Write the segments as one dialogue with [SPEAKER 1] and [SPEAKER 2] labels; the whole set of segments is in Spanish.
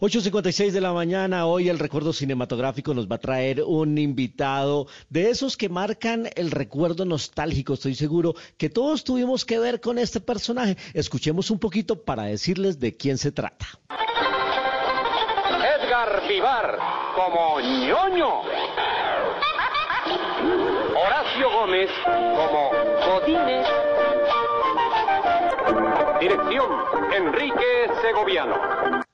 [SPEAKER 1] 8.56 de la mañana, hoy el recuerdo cinematográfico nos va a traer un invitado de esos que marcan el recuerdo nostálgico. Estoy seguro que todos tuvimos que ver con este personaje. Escuchemos un poquito para decirles de quién se trata.
[SPEAKER 2] Edgar Vivar como ñoño. Horacio Gómez como Godínez. Dirección Enrique Segoviano.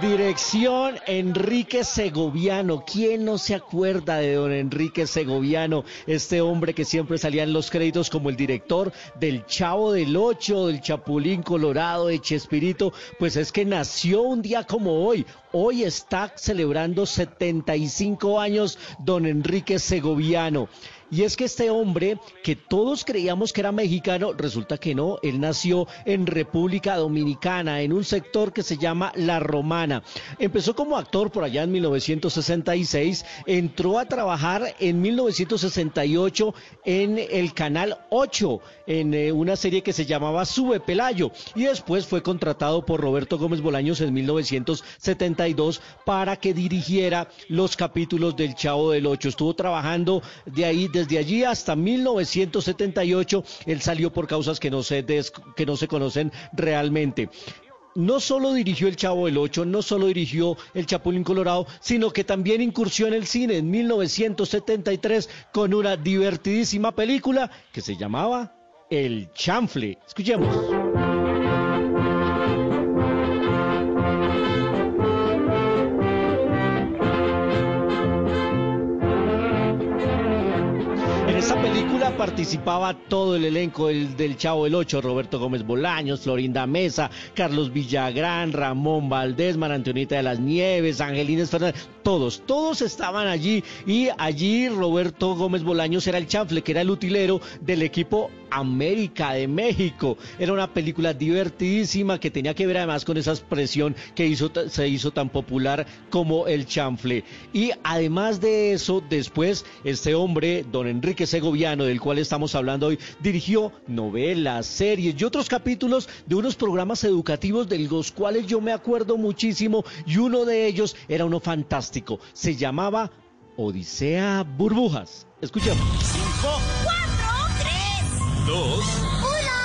[SPEAKER 1] Dirección Enrique Segoviano. ¿Quién no se acuerda de don Enrique Segoviano? Este hombre que siempre salía en los créditos como el director del Chavo del Ocho, del Chapulín Colorado, de Chespirito. Pues es que nació un día como hoy. Hoy está celebrando 75 años don Enrique Segoviano. Y es que este hombre, que todos creíamos que era mexicano, resulta que no, él nació en República Dominicana, en un sector que se llama La Romana. Empezó como actor por allá en 1966, entró a trabajar en 1968 en el Canal 8, en eh, una serie que se llamaba Sube Pelayo, y después fue contratado por Roberto Gómez Bolaños en 1972 para que dirigiera los capítulos del Chavo del Ocho. Estuvo trabajando de ahí desde allí hasta 1978 él salió por causas que no se, que no se conocen realmente no solo dirigió El Chavo del Ocho, no solo dirigió El Chapulín Colorado, sino que también incursió en el cine en 1973 con una divertidísima película que se llamaba El Chanfle. Escuchemos. Participaba todo el elenco del, Chavo el Ocho, Roberto Gómez Bolaños, Florinda Mesa, Carlos Villagrán, Ramón Valdés, Antonita de las Nieves, Angelines Fernández, todos, todos estaban allí y allí Roberto Gómez Bolaños era el chanfle, que era el utilero del equipo América de México. Era una película divertidísima que tenía que ver además con esa expresión que se hizo tan popular como el chanfle. Y además de eso, después este hombre, don Enrique Segoviano, del cual estamos hablando hoy, dirigió novelas, series y otros capítulos de unos programas educativos de los cuales yo me acuerdo muchísimo y uno de ellos era uno fantástico. Se llamaba Odisea Burbujas. Escuchemos.
[SPEAKER 3] Cinco, tres, dos, uno.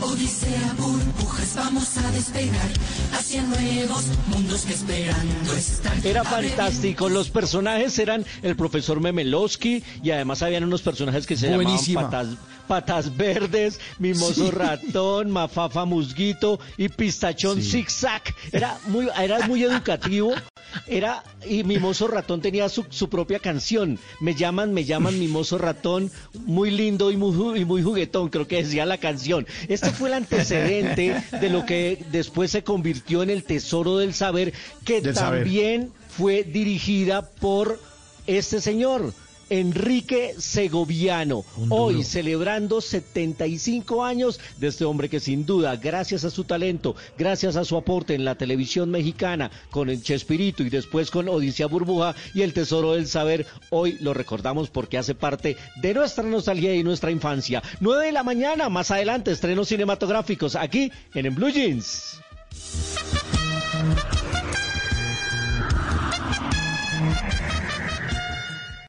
[SPEAKER 4] ¡Despegamos! Odisea Burbujas, vamos a despegar hacia nuevos mundos que esperando están.
[SPEAKER 1] Era fantástico. Los personajes eran el profesor Memelowski y además habían unos personajes que se llamaban patas Patas Verdes, Mimoso Ratón, Mafafa Musguito y Pistachón Zigzag. Era muy, era muy educativo. Era, y Mimoso Ratón tenía su, propia canción. Me llaman, me llaman Mimoso Ratón, muy lindo y muy, y muy juguetón, creo que decía la canción. Este fue el antecedente de lo que después se convirtió en el Tesoro del Saber, que también fue dirigida por este señor. Enrique Segoviano, hoy celebrando 75 años de este hombre que sin duda, gracias a su talento, gracias a su aporte en la televisión mexicana, con el Chespirito y después con Odisea Burbuja y el Tesoro del Saber, hoy lo recordamos porque hace parte de nuestra nostalgia y nuestra infancia. 9 de la mañana, más adelante, estrenos cinematográficos aquí en, en Blue Jeans.